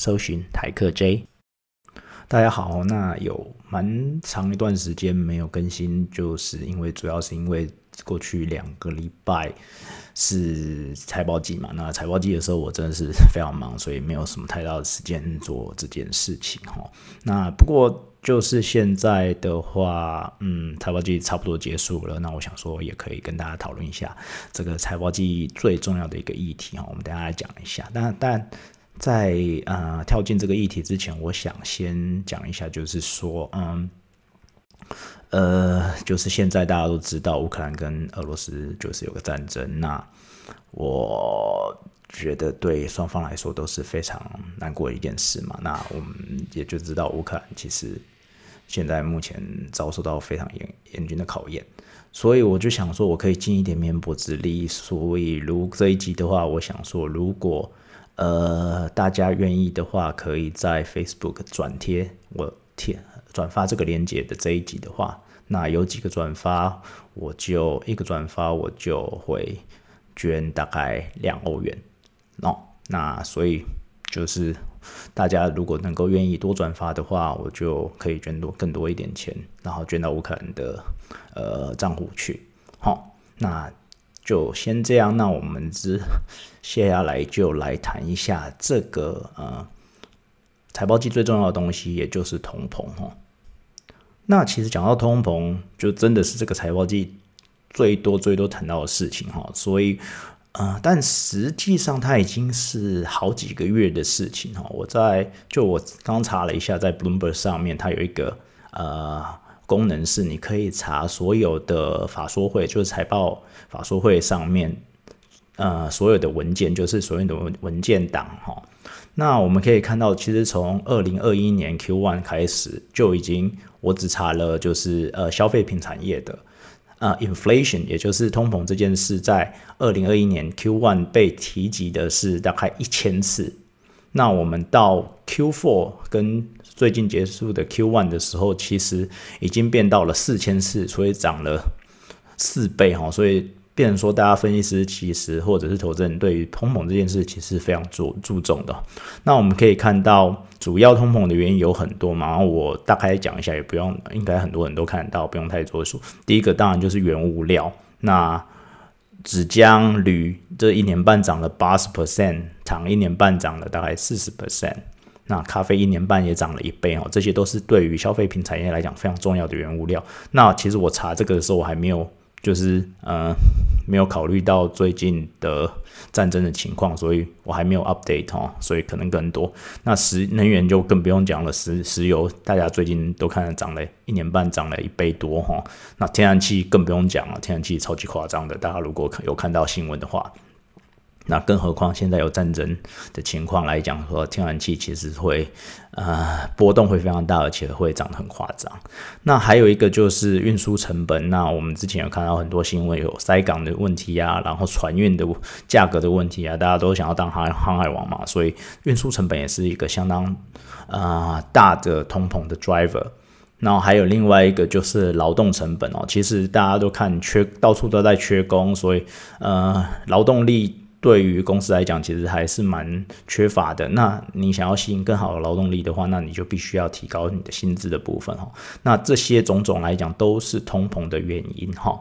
搜寻台客 J。大家好，那有蛮长一段时间没有更新，就是因为主要是因为过去两个礼拜是财报季嘛。那财报季的时候，我真的是非常忙，所以没有什么太大的时间做这件事情哈。那不过就是现在的话，嗯，财报季差不多结束了，那我想说也可以跟大家讨论一下这个财报季最重要的一个议题哈。我们等下来讲一下，但但。在呃跳进这个议题之前，我想先讲一下，就是说，嗯，呃，就是现在大家都知道乌克兰跟俄罗斯就是有个战争，那我觉得对双方来说都是非常难过的一件事嘛。那我们也就知道乌克兰其实现在目前遭受到非常严严峻的考验，所以我就想说，我可以尽一点绵薄之力。所以如这一集的话，我想说，如果呃，大家愿意的话，可以在 Facebook 转贴我贴转发这个链接的这一集的话，那有几个转发，我就一个转发我就会捐大概两欧元哦。那所以就是大家如果能够愿意多转发的话，我就可以捐多更多一点钱，然后捐到乌克兰的呃账户去。好，那。就先这样，那我们之接下来就来谈一下这个呃财报季最重要的东西，也就是通膨哈。那其实讲到通膨，就真的是这个财报季最多最多谈到的事情哈。所以呃，但实际上它已经是好几个月的事情哈。我在就我刚查了一下，在 Bloomberg 上面，它有一个呃。功能是你可以查所有的法说会，就是财报法说会上面，呃，所有的文件，就是所有的文文件档哈。那我们可以看到，其实从二零二一年 Q one 开始就已经，我只查了就是呃消费品产业的呃 inflation，也就是通膨这件事，在二零二一年 Q one 被提及的是大概一千次。那我们到 Q four 跟最近结束的 Q one 的时候，其实已经变到了四千次，所以涨了四倍哈。所以变说，大家分析师其实或者是投资人对于通膨这件事其实非常注注重的。那我们可以看到，主要通膨的原因有很多嘛。然后我大概讲一下，也不用，应该很多人都看得到，不用太多说。第一个当然就是原物料，那纸浆、铝这一年半涨了八十 percent，糖一年半涨了大概四十 percent。那咖啡一年半也涨了一倍哦，这些都是对于消费品产业来讲非常重要的原物料。那其实我查这个的时候，我还没有就是呃没有考虑到最近的战争的情况，所以我还没有 update 哦，所以可能更多。那石能源就更不用讲了，石石油大家最近都看涨了一年半涨了一倍多哈。那天然气更不用讲了，天然气超级夸张的，大家如果有看到新闻的话。那更何况现在有战争的情况来讲，说天然气其实会呃波动会非常大，而且会涨得很夸张。那还有一个就是运输成本。那我们之前有看到很多新闻，有塞港的问题啊，然后船运的价格的问题啊，大家都想要当航航海王嘛，所以运输成本也是一个相当呃大的通膨的 driver。然后还有另外一个就是劳动成本哦，其实大家都看缺，到处都在缺工，所以呃劳动力。对于公司来讲，其实还是蛮缺乏的。那你想要吸引更好的劳动力的话，那你就必须要提高你的薪资的部分哈。那这些种种来讲，都是通膨的原因哈。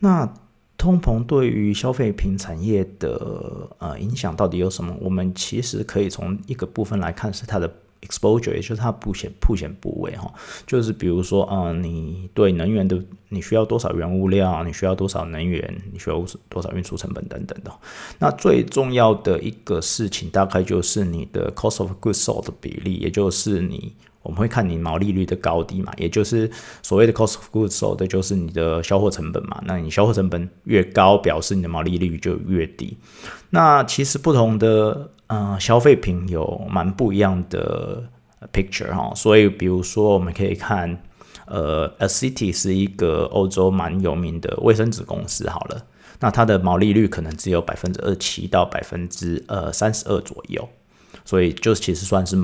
那通膨对于消费品产业的呃影响到底有什么？我们其实可以从一个部分来看，是它的。Exposure 也就是它铺险铺险部位哈，就是比如说啊，你对能源的你需要多少原物料，你需要多少能源，你需要多少运输成本等等的。那最重要的一个事情，大概就是你的 cost of goods sold 的比例，也就是你我们会看你毛利率的高低嘛，也就是所谓的 cost of goods sold，就是你的销货成本嘛。那你销货成本越高，表示你的毛利率就越低。那其实不同的呃消费品有蛮不一样的 picture 哈。所以比如说我们可以看，呃，A City 是一个欧洲蛮有名的卫生纸公司，好了，那它的毛利率可能只有百分之二七到百分之呃三十二左右，所以就其实算是。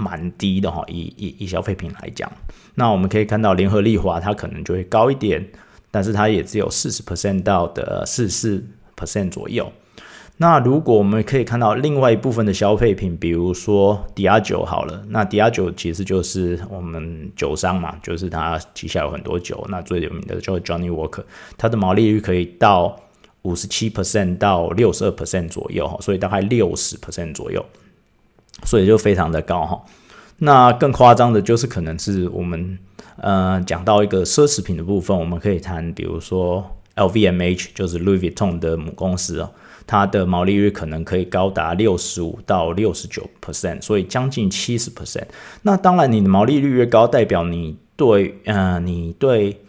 蛮低的哈，以以以消费品来讲，那我们可以看到联合利华它可能就会高一点，但是它也只有四十 percent 到的四四 percent 左右。那如果我们可以看到另外一部分的消费品，比如说迪亚酒好了，那迪亚酒其实就是我们酒商嘛，就是它旗下有很多酒，那最有名的就是 Johnny Walker，它的毛利率可以到五十七 percent 到六十二 percent 左右哈，所以大概六十 percent 左右。所以就非常的高哈，那更夸张的就是可能是我们呃讲到一个奢侈品的部分，我们可以谈，比如说 LVMH 就是 Louis Vuitton 的母公司哦，它的毛利率可能可以高达六十五到六十九 percent，所以将近七十 percent。那当然，你的毛利率越高，代表你对呃你对。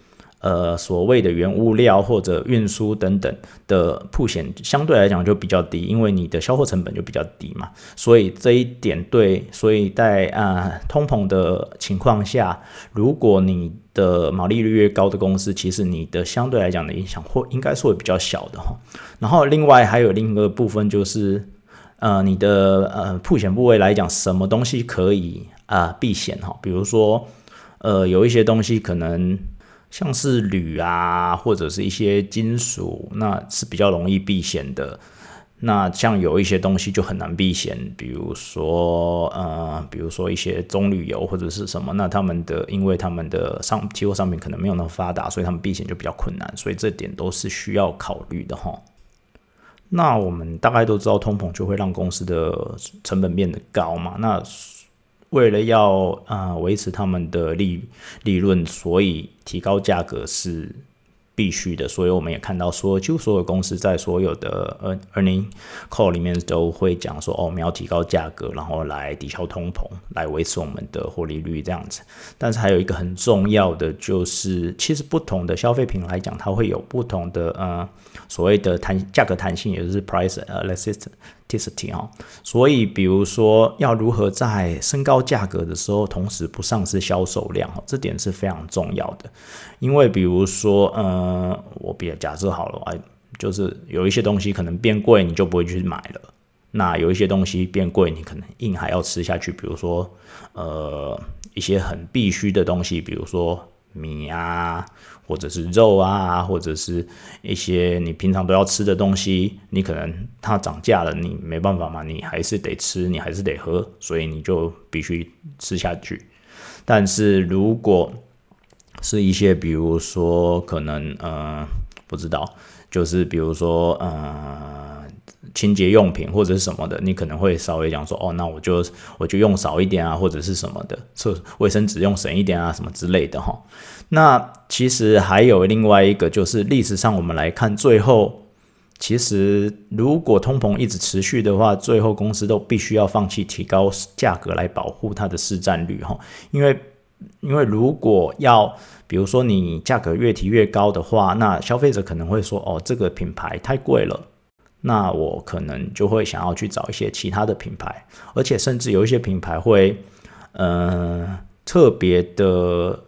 呃，所谓的原物料或者运输等等的铺险，相对来讲就比较低，因为你的销货成本就比较低嘛。所以这一点对，所以在啊通膨的情况下，如果你的毛利率越高的公司，其实你的相对来讲的影响会应该是会比较小的哈。然后另外还有另一个部分就是，呃，你的呃铺险部位来讲，什么东西可以啊避险哈？比如说，呃，有一些东西可能。像是铝啊，或者是一些金属，那是比较容易避险的。那像有一些东西就很难避险，比如说呃，比如说一些棕榈油或者是什么，那他们的因为他们的商期货商品可能没有那么发达，所以他们避险就比较困难。所以这点都是需要考虑的哈。那我们大概都知道，通膨就会让公司的成本变得高嘛。那为了要啊维持他们的利利润，所以提高价格是必须的。所以我们也看到说，就所有公司在所有的呃 earning call 里面都会讲说，哦，我们要提高价格，然后来抵消通膨，来维持我们的获利率这样子。但是还有一个很重要的就是，其实不同的消费品来讲，它会有不同的呃所谓的弹价格弹性，也就是 price elasticity。所以比如说要如何在升高价格的时候，同时不丧失销售量，这点是非常重要的。因为比如说，呃，我比假设好了，哎，就是有一些东西可能变贵，你就不会去买了。那有一些东西变贵，你可能硬还要吃下去。比如说，呃，一些很必须的东西，比如说。米啊，或者是肉啊，或者是一些你平常都要吃的东西，你可能它涨价了，你没办法嘛，你还是得吃，你还是得喝，所以你就必须吃下去。但是如果是一些，比如说可能嗯，不知道，就是比如说嗯，清洁用品或者是什么的，你可能会稍微讲说，哦，那我就我就用少一点啊，或者是什么的，厕卫生纸用省一点啊，什么之类的哈。那其实还有另外一个，就是历史上我们来看，最后其实如果通膨一直持续的话，最后公司都必须要放弃提高价格来保护它的市占率哈。因为因为如果要比如说你价格越提越高的话，那消费者可能会说，哦，这个品牌太贵了。那我可能就会想要去找一些其他的品牌，而且甚至有一些品牌会，呃，特别的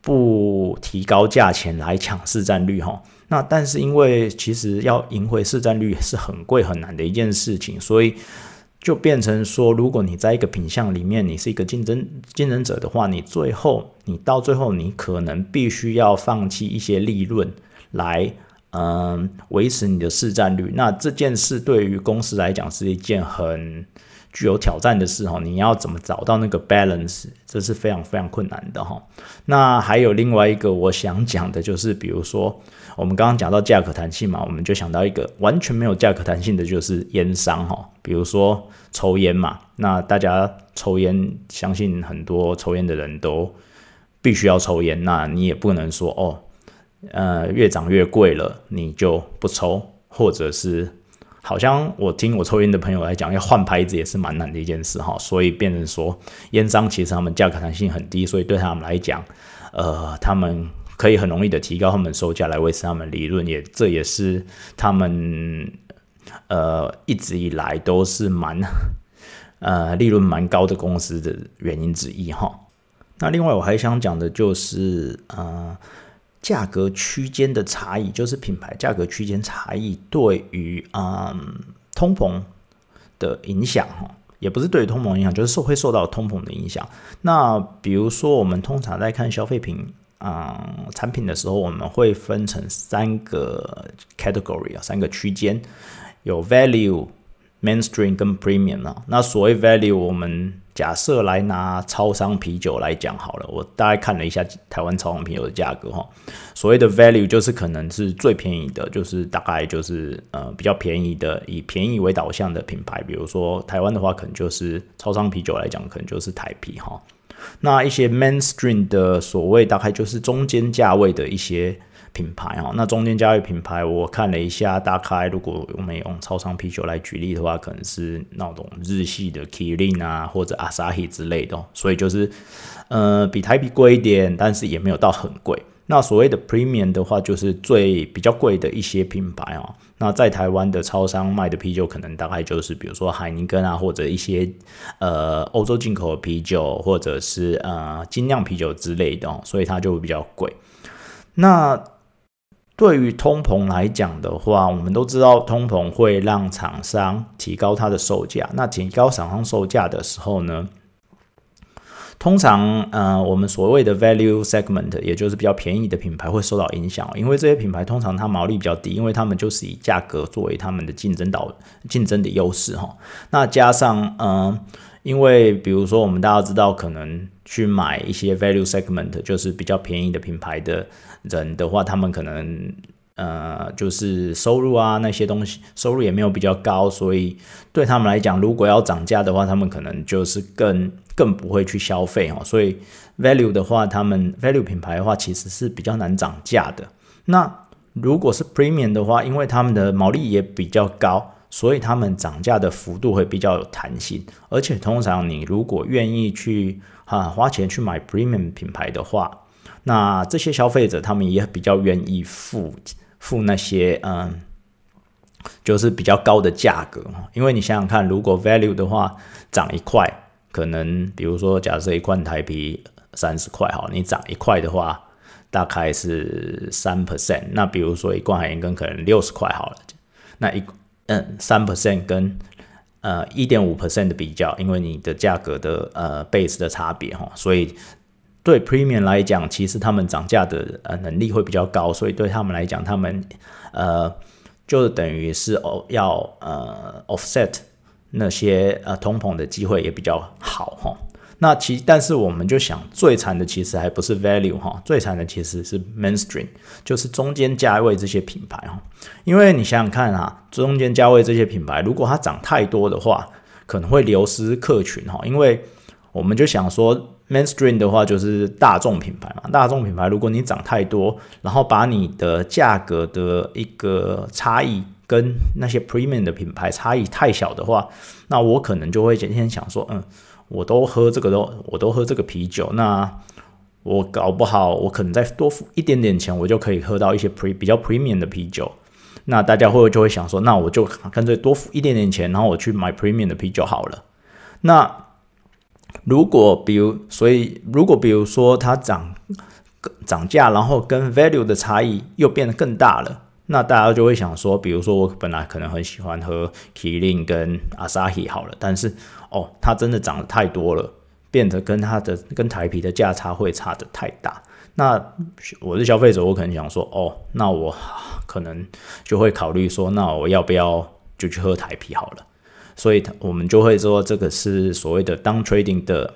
不提高价钱来抢市占率哈。那但是因为其实要赢回市占率是很贵很难的一件事情，所以就变成说，如果你在一个品相里面你是一个竞争竞争者的话，你最后你到最后你可能必须要放弃一些利润来。嗯，维持你的市占率，那这件事对于公司来讲是一件很具有挑战的事哈。你要怎么找到那个 balance，这是非常非常困难的哈。那还有另外一个我想讲的就是，比如说我们刚刚讲到价格弹性嘛，我们就想到一个完全没有价格弹性的，就是烟商哈。比如说抽烟嘛，那大家抽烟，相信很多抽烟的人都必须要抽烟，那你也不能说哦。呃，越涨越贵了，你就不抽，或者是好像我听我抽烟的朋友来讲，要换牌子也是蛮难的一件事哈，所以变成说烟商其实他们价格弹性很低，所以对他们来讲，呃，他们可以很容易的提高他们售价来维持他们利润，也这也是他们呃一直以来都是蛮呃利润蛮高的公司的原因之一哈。那另外我还想讲的就是呃。价格区间的差异，就是品牌价格区间差异对于嗯通膨的影响哈，也不是对于通膨影响，就是受会受到通膨的影响。那比如说，我们通常在看消费品嗯产品的时候，我们会分成三个 category 啊，三个区间，有 value、mainstream 跟 premium 啊。那所谓 value，我们假设来拿超商啤酒来讲好了，我大概看了一下台湾超商啤酒的价格哈。所谓的 value 就是可能是最便宜的，就是大概就是呃比较便宜的，以便宜为导向的品牌。比如说台湾的话，可能就是超商啤酒来讲，可能就是台啤哈。那一些 mainstream 的所谓大概就是中间价位的一些品牌哈。那中间价位品牌，我看了一下，大概如果我们用超商啤酒来举例的话，可能是那种日系的 Kirin 啊，或者 Asahi 之类的。所以就是呃比台啤贵一点，但是也没有到很贵。那所谓的 premium 的话，就是最比较贵的一些品牌哦。那在台湾的超商卖的啤酒，可能大概就是比如说海尼根啊，或者一些呃欧洲进口的啤酒，或者是呃精酿啤酒之类的，所以它就会比较贵。那对于通膨来讲的话，我们都知道通膨会让厂商提高它的售价。那提高厂商售价的时候呢？通常，呃，我们所谓的 value segment，也就是比较便宜的品牌会受到影响，因为这些品牌通常它毛利比较低，因为他们就是以价格作为他们的竞争导竞争的优势哈。那加上，嗯，因为比如说我们大家知道，可能去买一些 value segment，就是比较便宜的品牌的人的话，他们可能。呃，就是收入啊那些东西，收入也没有比较高，所以对他们来讲，如果要涨价的话，他们可能就是更更不会去消费哦。所以 value 的话，他们 value 品牌的话，其实是比较难涨价的。那如果是 premium 的话，因为他们的毛利也比较高，所以他们涨价的幅度会比较有弹性。而且通常你如果愿意去啊花钱去买 premium 品牌的话，那这些消费者他们也比较愿意付。付那些嗯，就是比较高的价格因为你想想看，如果 value 的话涨一块，可能比如说假设一罐台啤三十块哈，你涨一块的话，大概是三 percent。那比如说一罐海盐根可能六十块好了，那一嗯三 percent 跟呃一点五 percent 的比较，因为你的价格的呃 base 的差别哈，所以。对 premium 来讲，其实他们涨价的呃能力会比较高，所以对他们来讲，他们呃就等于是哦要呃 offset 那些呃通膨的机会也比较好哈。那其但是我们就想，最惨的其实还不是 value 哈，最惨的其实是 mainstream，就是中间价位这些品牌哈。因为你想想看啊，中间价位这些品牌，如果它涨太多的话，可能会流失客群哈。因为我们就想说。Mainstream 的话就是大众品牌嘛，大众品牌如果你涨太多，然后把你的价格的一个差异跟那些 Premium 的品牌差异太小的话，那我可能就会今天想说，嗯，我都喝这个都，我都喝这个啤酒，那我搞不好我可能再多付一点点钱，我就可以喝到一些 Pre 比较 Premium 的啤酒，那大家会不会就会想说，那我就干脆多付一点点钱，然后我去买 Premium 的啤酒好了，那。如果比如，所以如果比如说它涨涨价，然后跟 value 的差异又变得更大了，那大家就会想说，比如说我本来可能很喜欢喝 Kirin 跟 Asahi 好了，但是哦，它真的涨得太多了，变得跟它的跟台啤的价差会差的太大。那我是消费者，我可能想说，哦，那我可能就会考虑说，那我要不要就去喝台啤好了？所以，我们就会说，这个是所谓的 down trading 的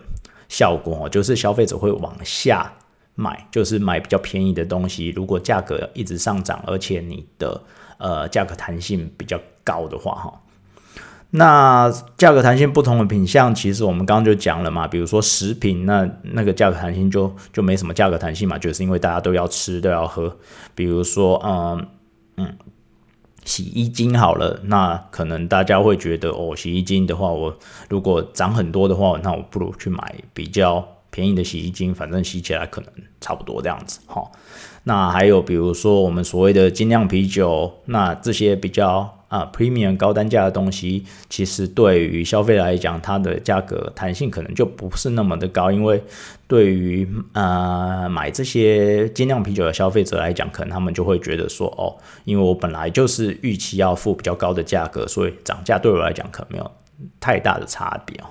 效果，就是消费者会往下买，就是买比较便宜的东西。如果价格一直上涨，而且你的呃价格弹性比较高的话，哈，那价格弹性不同的品相，其实我们刚刚就讲了嘛，比如说食品，那那个价格弹性就就没什么价格弹性嘛，就是因为大家都要吃都要喝。比如说，嗯嗯。洗衣精好了，那可能大家会觉得哦，洗衣精的话，我如果涨很多的话，那我不如去买比较便宜的洗衣精，反正洗起来可能差不多这样子哈。那还有比如说我们所谓的精酿啤酒，那这些比较。啊，premium 高单价的东西，其实对于消费来讲，它的价格弹性可能就不是那么的高，因为对于呃买这些精酿啤酒的消费者来讲，可能他们就会觉得说，哦，因为我本来就是预期要付比较高的价格，所以涨价对我来讲可能没有太大的差别哦。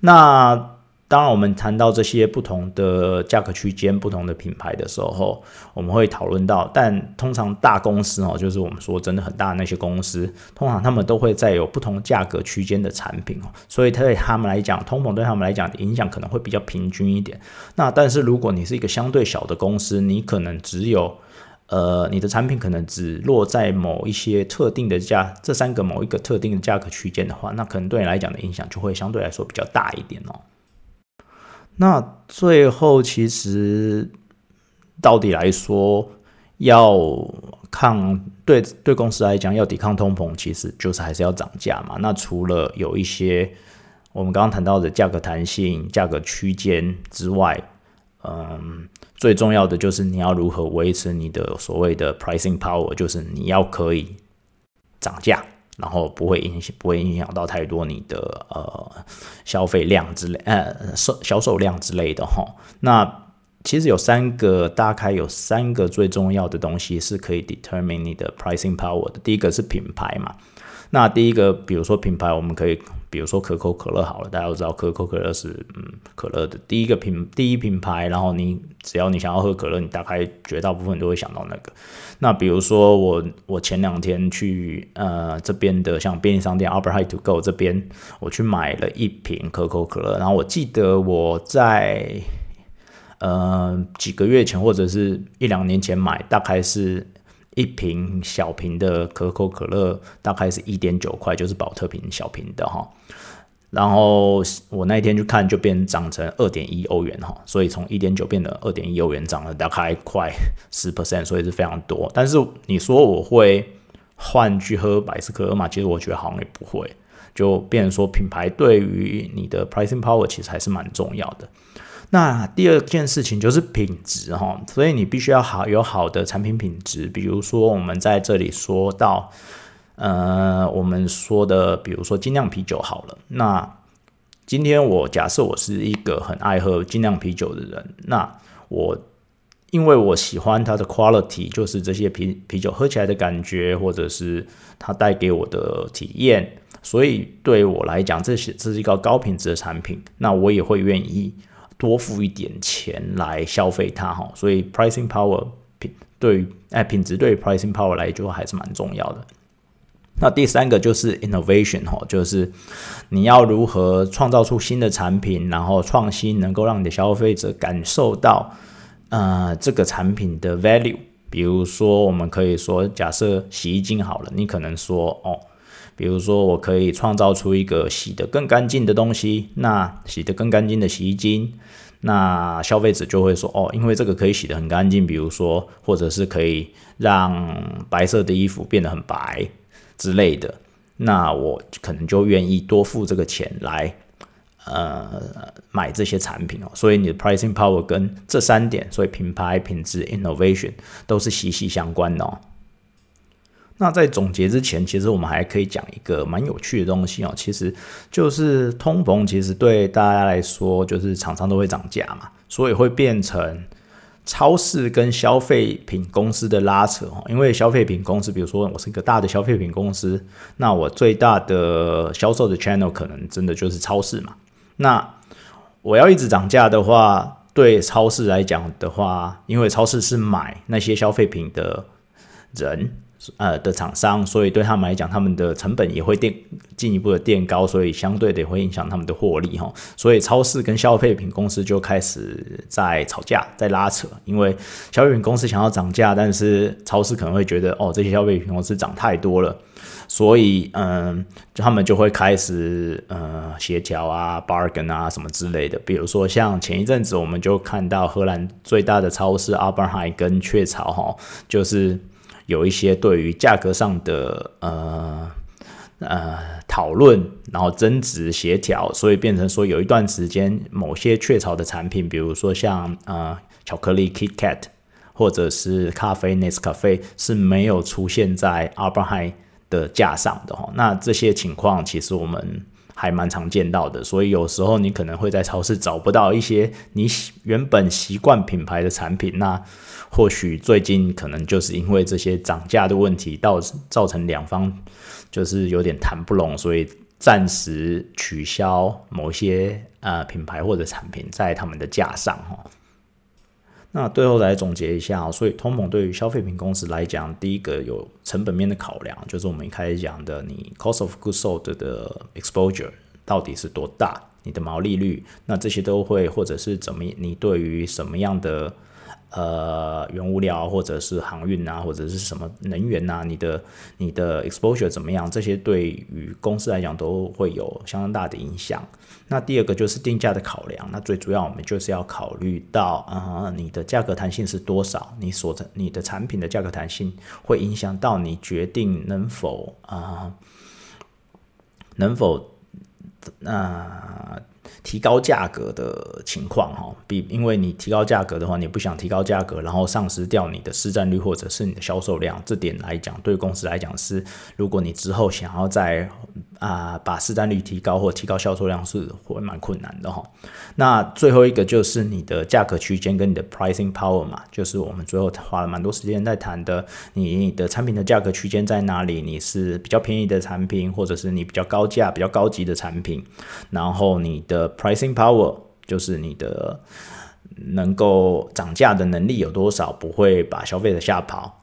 那当然，我们谈到这些不同的价格区间、不同的品牌的时候，我们会讨论到。但通常大公司哦，就是我们说真的很大的那些公司，通常他们都会在有不同价格区间的产品哦，所以对他们来讲，通膨对他们来讲影响可能会比较平均一点。那但是如果你是一个相对小的公司，你可能只有呃，你的产品可能只落在某一些特定的价，这三个某一个特定的价格区间的话，那可能对你来讲的影响就会相对来说比较大一点哦。那最后，其实到底来说，要抗对对公司来讲，要抵抗通膨，其实就是还是要涨价嘛。那除了有一些我们刚刚谈到的价格弹性、价格区间之外，嗯，最重要的就是你要如何维持你的所谓的 pricing power，就是你要可以涨价。然后不会影响，不会影响到太多你的呃消费量之类，呃售销售量之类的哈。那其实有三个，大概有三个最重要的东西是可以 determine 你的 pricing power 的。第一个是品牌嘛。那第一个，比如说品牌，我们可以。比如说可口可乐好了，大家都知道可口可乐是嗯可乐的第一个品第一品牌，然后你只要你想要喝可乐，你大概绝大部分都会想到那个。那比如说我我前两天去呃这边的像便利商店 Albert High to Go 这边，我去买了一瓶可口可乐，然后我记得我在呃几个月前或者是一两年前买，大概是。一瓶小瓶的可口可乐大概是一点九块，就是保特瓶小瓶的哈。然后我那一天去看，就变涨成二点一欧元哈，所以从一点九变得二点一欧元，涨了大概快十 percent，所以是非常多。但是你说我会换去喝百事可乐嘛？其实我觉得好像也不会，就变成说品牌对于你的 pricing power 其实还是蛮重要的。那第二件事情就是品质哈，所以你必须要好有好的产品品质。比如说我们在这里说到，呃，我们说的，比如说精酿啤酒好了。那今天我假设我是一个很爱喝精酿啤酒的人，那我因为我喜欢它的 quality，就是这些啤啤酒喝起来的感觉，或者是它带给我的体验，所以对我来讲，这些这是一个高品质的产品，那我也会愿意。多付一点钱来消费它哈，所以 pricing power 品对于哎品质对于 pricing power 来说还是蛮重要的。那第三个就是 innovation 哈，就是你要如何创造出新的产品，然后创新能够让你的消费者感受到呃这个产品的 value。比如说，我们可以说，假设洗衣精好了，你可能说哦。比如说，我可以创造出一个洗得更干净的东西，那洗得更干净的洗衣精，那消费者就会说，哦，因为这个可以洗得很干净，比如说，或者是可以让白色的衣服变得很白之类的，那我可能就愿意多付这个钱来，呃，买这些产品哦。所以你的 pricing power 跟这三点，所以品牌、品质、innovation 都是息息相关的哦。那在总结之前，其实我们还可以讲一个蛮有趣的东西哦，其实就是通膨，其实对大家来说，就是厂商都会涨价嘛，所以会变成超市跟消费品公司的拉扯。因为消费品公司，比如说我是一个大的消费品公司，那我最大的销售的 channel 可能真的就是超市嘛。那我要一直涨价的话，对超市来讲的话，因为超市是买那些消费品的人。呃的厂商，所以对他们来讲，他们的成本也会垫进一步的垫高，所以相对的会影响他们的获利哈。所以超市跟消费品公司就开始在吵架，在拉扯，因为消费品公司想要涨价，但是超市可能会觉得哦，这些消费品公司涨太多了，所以嗯，他们就会开始呃协调啊，bargain 啊什么之类的。比如说像前一阵子，我们就看到荷兰最大的超市阿伯海跟雀巢哈，就是。有一些对于价格上的呃呃讨论，然后争执协调，所以变成说有一段时间某些雀巢的产品，比如说像呃巧克力 KitKat 或者是咖啡 Nescafe 是没有出现在 a b r a h i 的架上的哈。那这些情况其实我们还蛮常见到的，所以有时候你可能会在超市找不到一些你原本习惯品牌的产品，那或许最近可能就是因为这些涨价的问题，到造成两方就是有点谈不拢，所以暂时取消某些呃品牌或者产品在他们的架上哈。那最后来总结一下，所以通膨对于消费品公司来讲，第一个有成本面的考量，就是我们一开始讲的，你 cost of goods sold 的 exposure 到底是多大，你的毛利率，那这些都会或者是怎么，你对于什么样的。呃，原物料或者是航运啊，或者是什么能源呐，你的你的 exposure 怎么样？这些对于公司来讲都会有相当大的影响。那第二个就是定价的考量，那最主要我们就是要考虑到啊，你的价格弹性是多少？你所你的产品的价格弹性会影响到你决定能否啊，能否那。提高价格的情况，哈，比因为你提高价格的话，你不想提高价格，然后丧失掉你的市占率或者是你的销售量，这点来讲，对公司来讲是，如果你之后想要在啊把市占率提高或提高销售量是会蛮困难的哈。那最后一个就是你的价格区间跟你的 pricing power 嘛，就是我们最后花了蛮多时间在谈的，你的产品的价格区间在哪里？你是比较便宜的产品，或者是你比较高价、比较高级的产品，然后你的 pricing power 就是你的能够涨价的能力有多少，不会把消费者吓跑。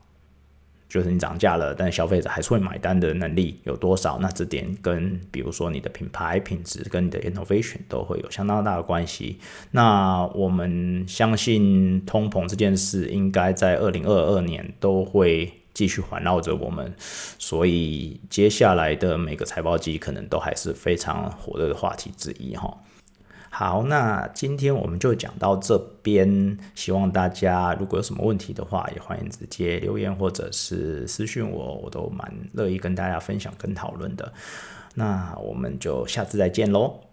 就是你涨价了，但消费者还是会买单的能力有多少？那这点跟比如说你的品牌品质跟你的 innovation 都会有相当大的关系。那我们相信通膨这件事应该在二零二二年都会继续环绕着我们，所以接下来的每个财报季可能都还是非常火热的话题之一哈。好，那今天我们就讲到这边。希望大家如果有什么问题的话，也欢迎直接留言或者是私讯我，我都蛮乐意跟大家分享跟讨论的。那我们就下次再见喽。